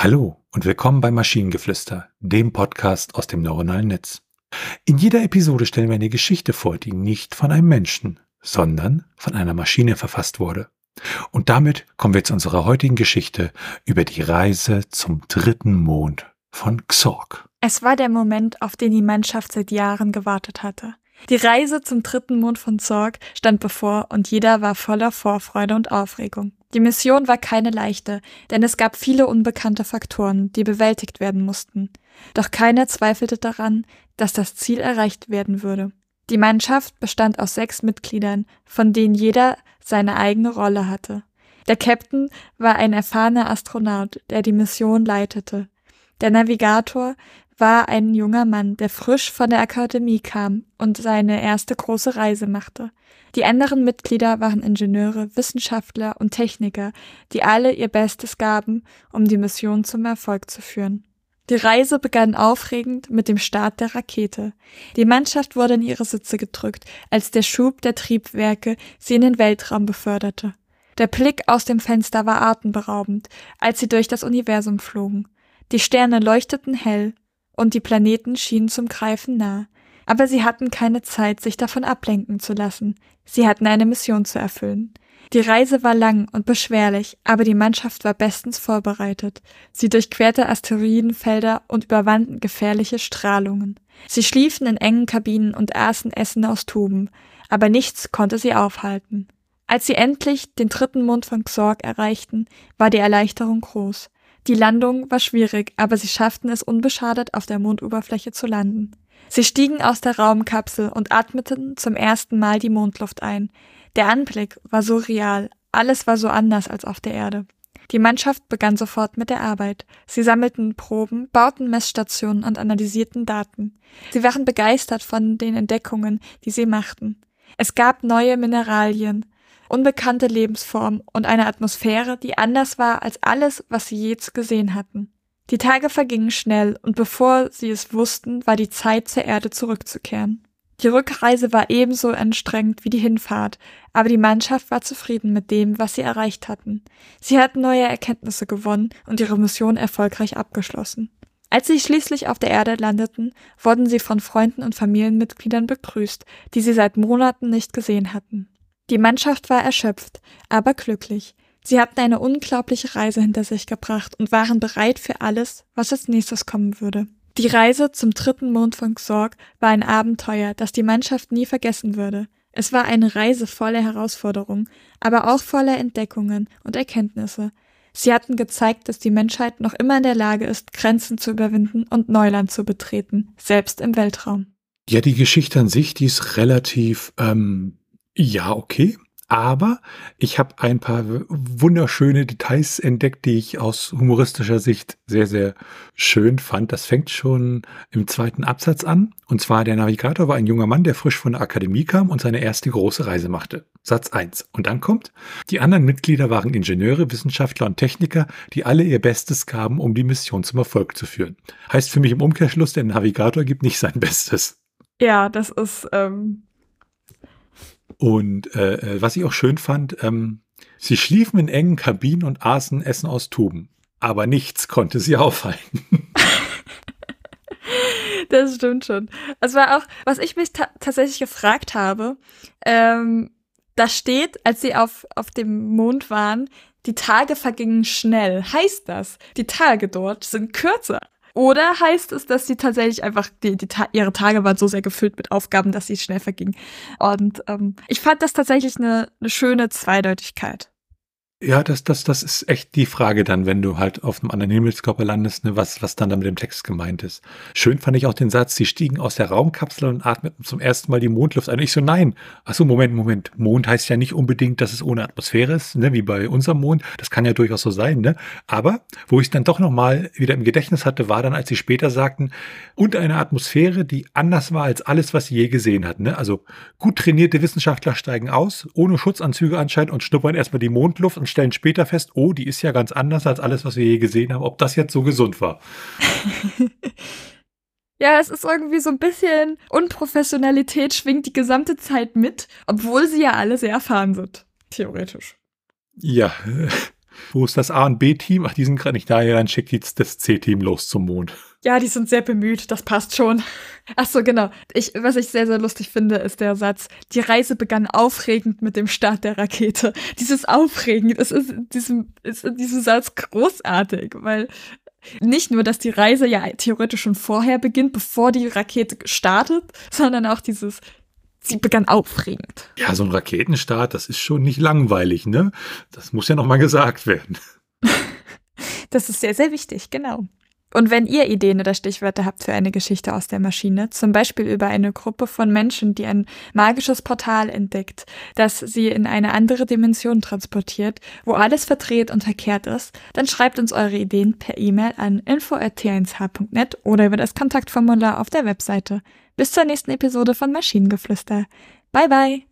Hallo und willkommen bei Maschinengeflüster, dem Podcast aus dem neuronalen Netz. In jeder Episode stellen wir eine Geschichte vor, die nicht von einem Menschen, sondern von einer Maschine verfasst wurde. Und damit kommen wir zu unserer heutigen Geschichte über die Reise zum dritten Mond von Xorg. Es war der Moment, auf den die Mannschaft seit Jahren gewartet hatte. Die Reise zum dritten Mond von Zorg stand bevor und jeder war voller Vorfreude und Aufregung. Die Mission war keine leichte, denn es gab viele unbekannte Faktoren, die bewältigt werden mussten. Doch keiner zweifelte daran, dass das Ziel erreicht werden würde. Die Mannschaft bestand aus sechs Mitgliedern, von denen jeder seine eigene Rolle hatte. Der Captain war ein erfahrener Astronaut, der die Mission leitete. Der Navigator war ein junger Mann, der frisch von der Akademie kam und seine erste große Reise machte. Die anderen Mitglieder waren Ingenieure, Wissenschaftler und Techniker, die alle ihr Bestes gaben, um die Mission zum Erfolg zu führen. Die Reise begann aufregend mit dem Start der Rakete. Die Mannschaft wurde in ihre Sitze gedrückt, als der Schub der Triebwerke sie in den Weltraum beförderte. Der Blick aus dem Fenster war atemberaubend, als sie durch das Universum flogen. Die Sterne leuchteten hell, und die Planeten schienen zum Greifen nah. Aber sie hatten keine Zeit, sich davon ablenken zu lassen. Sie hatten eine Mission zu erfüllen. Die Reise war lang und beschwerlich, aber die Mannschaft war bestens vorbereitet. Sie durchquerte Asteroidenfelder und überwanden gefährliche Strahlungen. Sie schliefen in engen Kabinen und aßen Essen aus Tuben, aber nichts konnte sie aufhalten. Als sie endlich den dritten Mond von Xorg erreichten, war die Erleichterung groß. Die Landung war schwierig, aber sie schafften es unbeschadet auf der Mondoberfläche zu landen. Sie stiegen aus der Raumkapsel und atmeten zum ersten Mal die Mondluft ein. Der Anblick war so real, alles war so anders als auf der Erde. Die Mannschaft begann sofort mit der Arbeit. Sie sammelten Proben, bauten Messstationen und analysierten Daten. Sie waren begeistert von den Entdeckungen, die sie machten. Es gab neue Mineralien, unbekannte Lebensform und eine Atmosphäre, die anders war als alles, was sie je gesehen hatten. Die Tage vergingen schnell und bevor sie es wussten, war die Zeit zur Erde zurückzukehren. Die Rückreise war ebenso anstrengend wie die Hinfahrt, aber die Mannschaft war zufrieden mit dem, was sie erreicht hatten. Sie hatten neue Erkenntnisse gewonnen und ihre Mission erfolgreich abgeschlossen. Als sie schließlich auf der Erde landeten, wurden sie von Freunden und Familienmitgliedern begrüßt, die sie seit Monaten nicht gesehen hatten. Die Mannschaft war erschöpft, aber glücklich. Sie hatten eine unglaubliche Reise hinter sich gebracht und waren bereit für alles, was als nächstes kommen würde. Die Reise zum dritten Mond von Xorg war ein Abenteuer, das die Mannschaft nie vergessen würde. Es war eine Reise voller Herausforderungen, aber auch voller Entdeckungen und Erkenntnisse. Sie hatten gezeigt, dass die Menschheit noch immer in der Lage ist, Grenzen zu überwinden und Neuland zu betreten, selbst im Weltraum. Ja, die Geschichte an sich, die ist relativ ähm, ja, okay. Aber ich habe ein paar wunderschöne Details entdeckt, die ich aus humoristischer Sicht sehr, sehr schön fand. Das fängt schon im zweiten Absatz an. Und zwar der Navigator war ein junger Mann, der frisch von der Akademie kam und seine erste große Reise machte. Satz eins. Und dann kommt, die anderen Mitglieder waren Ingenieure, Wissenschaftler und Techniker, die alle ihr Bestes gaben, um die Mission zum Erfolg zu führen. Heißt für mich im Umkehrschluss, der Navigator gibt nicht sein Bestes. Ja, das ist ähm, und äh, äh, was ich auch schön fand, ähm, sie schliefen in engen Kabinen und aßen Essen aus Tuben. Aber nichts konnte sie aufhalten. das stimmt schon. Das war auch, was ich mich ta tatsächlich gefragt habe. Ähm, da steht, als sie auf, auf dem Mond waren, die Tage vergingen schnell. Heißt das, die Tage dort sind kürzer? Oder heißt es, dass sie tatsächlich einfach, die, die ihre Tage waren so sehr gefüllt mit Aufgaben, dass sie schnell vergingen. Und ähm, ich fand das tatsächlich eine, eine schöne Zweideutigkeit. Ja, das, das, das ist echt die Frage dann, wenn du halt auf einem anderen Himmelskörper landest, ne, was, was dann da mit dem Text gemeint ist. Schön fand ich auch den Satz, sie stiegen aus der Raumkapsel und atmeten zum ersten Mal die Mondluft ein. Ich so, nein. Ach so, Moment, Moment. Mond heißt ja nicht unbedingt, dass es ohne Atmosphäre ist, ne, wie bei unserem Mond. Das kann ja durchaus so sein, ne. Aber, wo ich es dann doch nochmal wieder im Gedächtnis hatte, war dann, als sie später sagten, und eine Atmosphäre, die anders war als alles, was sie je gesehen hatten, ne. Also, gut trainierte Wissenschaftler steigen aus, ohne Schutzanzüge anscheinend und schnuppern erstmal die Mondluft und stellen später fest, oh, die ist ja ganz anders als alles, was wir je gesehen haben, ob das jetzt so gesund war. Ja, es ist irgendwie so ein bisschen Unprofessionalität schwingt die gesamte Zeit mit, obwohl sie ja alle sehr erfahren sind. Theoretisch. Ja, Wo ist das A- und B-Team? Ach, die sind gerade nicht da, ja, dann schickt jetzt das C-Team los zum Mond. Ja, die sind sehr bemüht, das passt schon. Ach so, genau. Ich, was ich sehr, sehr lustig finde, ist der Satz, die Reise begann aufregend mit dem Start der Rakete. Dieses aufregend, es ist in diesem, ist in diesem Satz großartig, weil nicht nur, dass die Reise ja theoretisch schon vorher beginnt, bevor die Rakete startet, sondern auch dieses, sie begann aufregend. Ja, so ein Raketenstart, das ist schon nicht langweilig, ne? Das muss ja nochmal gesagt werden. Das ist sehr, sehr wichtig, genau. Und wenn ihr Ideen oder Stichwörter habt für eine Geschichte aus der Maschine, zum Beispiel über eine Gruppe von Menschen, die ein magisches Portal entdeckt, das sie in eine andere Dimension transportiert, wo alles verdreht und verkehrt ist, dann schreibt uns eure Ideen per E-Mail an info.t1h.net oder über das Kontaktformular auf der Webseite. Bis zur nächsten Episode von Maschinengeflüster. Bye bye.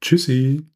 Tschüssi.